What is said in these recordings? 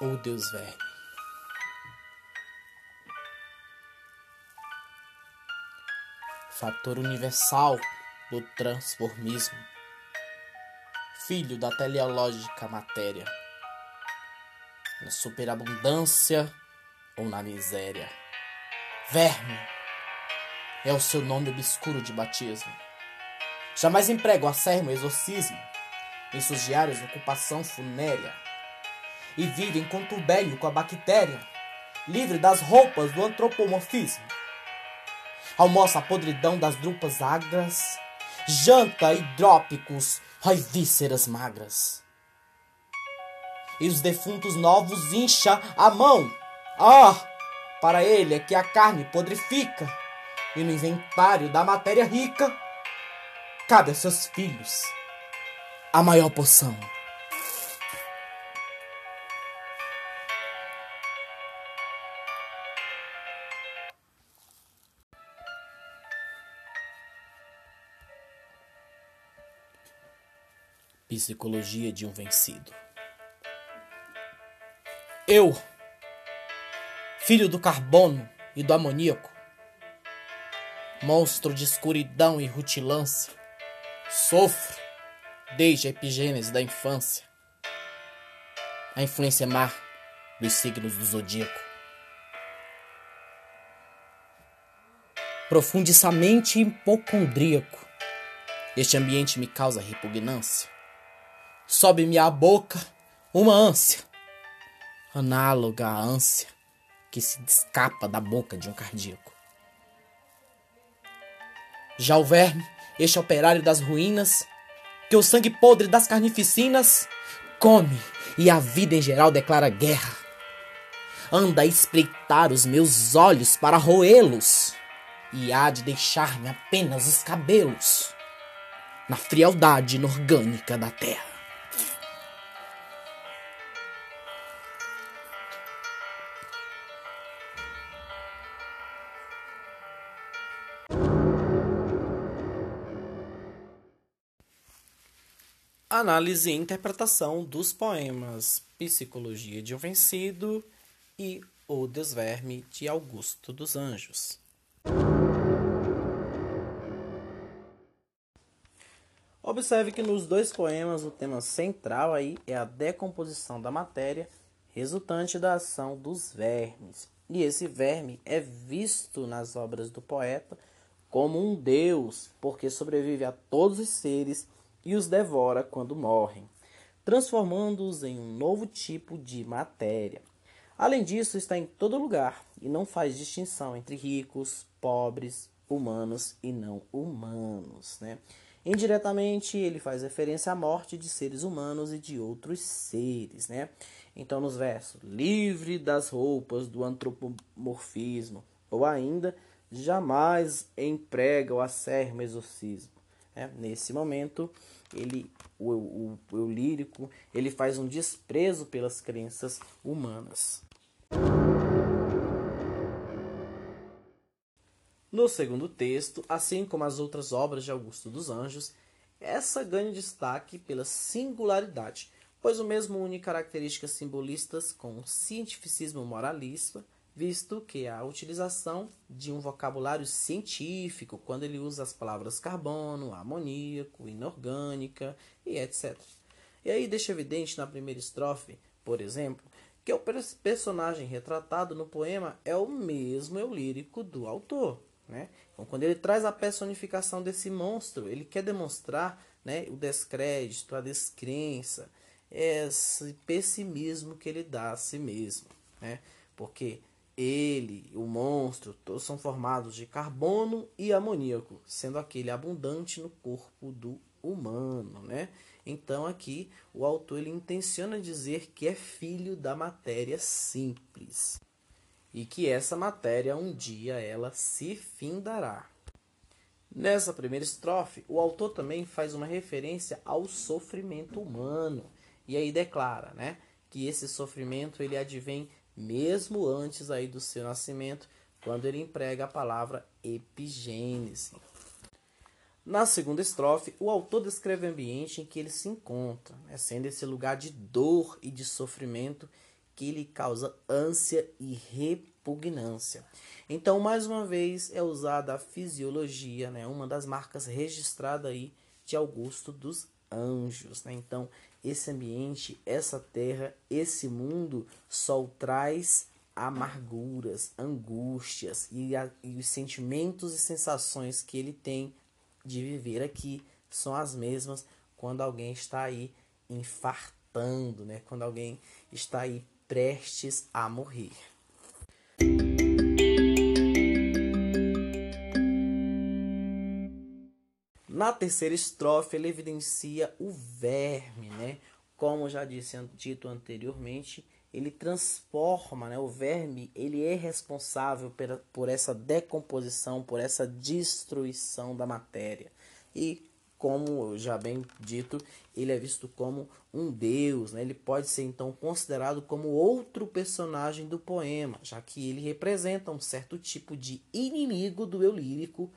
ou Deus verme. Fator universal do transformismo, filho da teleológica matéria, na superabundância ou na miséria. Verme é o seu nome obscuro de batismo. Jamais emprega o acermo exorcismo em seus diários ocupação funérea e vive em contubélio com a bactéria, livre das roupas do antropomorfismo. Almoça a podridão das drupas agras, janta hidrópicos, ai vísceras magras. E os defuntos novos incha a mão. Ah, para ele é que a carne podrifica, e no inventário da matéria rica, cabe a seus filhos a maior porção. Psicologia de um vencido. Eu, filho do carbono e do amoníaco, monstro de escuridão e rutilância, sofro desde a epigênese da infância, a influência má dos signos do zodíaco. Profundissamente hipocondríaco, este ambiente me causa repugnância. Sobe-me à boca uma ânsia, análoga à ânsia que se escapa da boca de um cardíaco. Já o verme, este operário das ruínas, que o sangue podre das carnificinas come e a vida em geral declara guerra. Anda a espreitar os meus olhos para roê-los e há de deixar-me apenas os cabelos na frialdade inorgânica da terra. Análise e interpretação dos poemas Psicologia de um Vencido e O Desverme de Augusto dos Anjos. Observe que nos dois poemas o tema central aí é a decomposição da matéria resultante da ação dos vermes. E esse verme é visto nas obras do poeta como um deus, porque sobrevive a todos os seres e os devora quando morrem, transformando-os em um novo tipo de matéria. Além disso, está em todo lugar e não faz distinção entre ricos, pobres, humanos e não humanos. Né? Indiretamente, ele faz referência à morte de seres humanos e de outros seres. Né? Então, nos versos, livre das roupas do antropomorfismo, ou ainda, jamais emprega o acermo exorcismo. Né? Nesse momento, ele, o, o, o lírico, ele faz um desprezo pelas crenças humanas. No segundo texto, assim como as outras obras de Augusto dos Anjos, essa ganha destaque pela singularidade, pois o mesmo une características simbolistas com cientificismo moralista, visto que a utilização de um vocabulário científico, quando ele usa as palavras carbono, amoníaco, inorgânica e etc. E aí deixa evidente na primeira estrofe, por exemplo, que o personagem retratado no poema é o mesmo eu lírico do autor. Né? Então, quando ele traz a personificação desse monstro, ele quer demonstrar né, o descrédito, a descrença, esse pessimismo que ele dá a si mesmo. Né? Porque ele, o monstro, todos são formados de carbono e amoníaco, sendo aquele abundante no corpo do humano, né? Então aqui o autor ele intenciona dizer que é filho da matéria simples e que essa matéria um dia ela se findará. Nessa primeira estrofe, o autor também faz uma referência ao sofrimento humano e aí declara, né, que esse sofrimento ele advém mesmo antes aí do seu nascimento, quando ele emprega a palavra epigênese. Na segunda estrofe, o autor descreve o ambiente em que ele se encontra, né, sendo esse lugar de dor e de sofrimento que lhe causa ânsia e repugnância. Então, mais uma vez, é usada a fisiologia, né? uma das marcas registradas aí de Augusto dos Anjos. Né? Então, esse ambiente, essa terra, esse mundo só traz amarguras, angústias e, a, e os sentimentos e sensações que ele tem de viver aqui são as mesmas quando alguém está aí infartando, né? Quando alguém está aí prestes a morrer. Na terceira estrofe, ele evidencia o verme, né? Como já disse dito anteriormente, ele transforma, né? O verme, ele é responsável por, essa decomposição, por essa destruição da matéria. E como já bem dito, ele é visto como um deus, né? ele pode ser então considerado como outro personagem do poema, já que ele representa um certo tipo de inimigo do eu lírico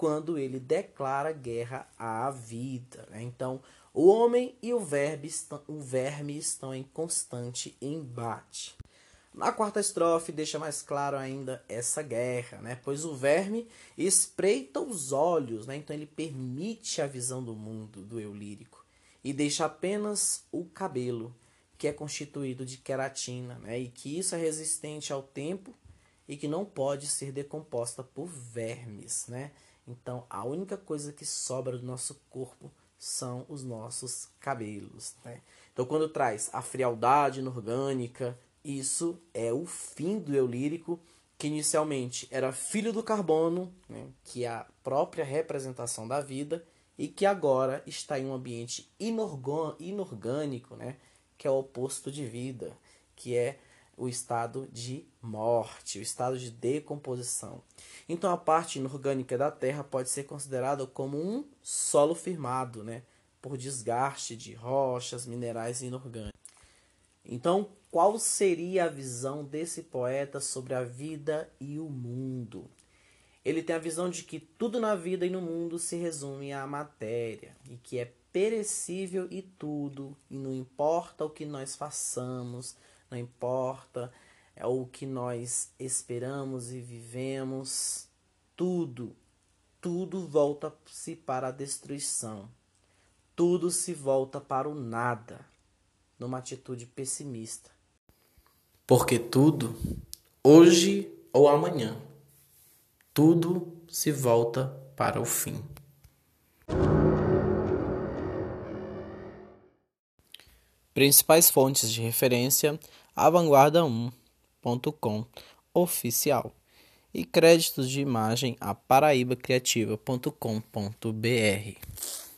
quando ele declara guerra à vida. Né? Então, o homem e o verme, estão, o verme estão em constante embate. Na quarta estrofe deixa mais claro ainda essa guerra, né? Pois o verme espreita os olhos, né? Então ele permite a visão do mundo do eu lírico e deixa apenas o cabelo, que é constituído de queratina, né? E que isso é resistente ao tempo e que não pode ser decomposta por vermes, né? Então a única coisa que sobra do nosso corpo são os nossos cabelos, né? Então quando traz a frialdade inorgânica, isso é o fim do eu lírico, que inicialmente era filho do carbono, né, que é a própria representação da vida, e que agora está em um ambiente inorgânico, né, que é o oposto de vida, que é o estado de morte, o estado de decomposição. Então a parte inorgânica da Terra pode ser considerada como um solo firmado, né, por desgaste de rochas, minerais inorgânicos. Então, qual seria a visão desse poeta sobre a vida e o mundo? Ele tem a visão de que tudo na vida e no mundo se resume à matéria e que é perecível e tudo, e não importa o que nós façamos, não importa é o que nós esperamos e vivemos, tudo, tudo volta-se para a destruição. Tudo se volta para o nada, numa atitude pessimista. Porque tudo, hoje ou amanhã, tudo se volta para o fim. Principais fontes de referência: avanguarda1.com oficial e créditos de imagem a paraibacriativa.com.br.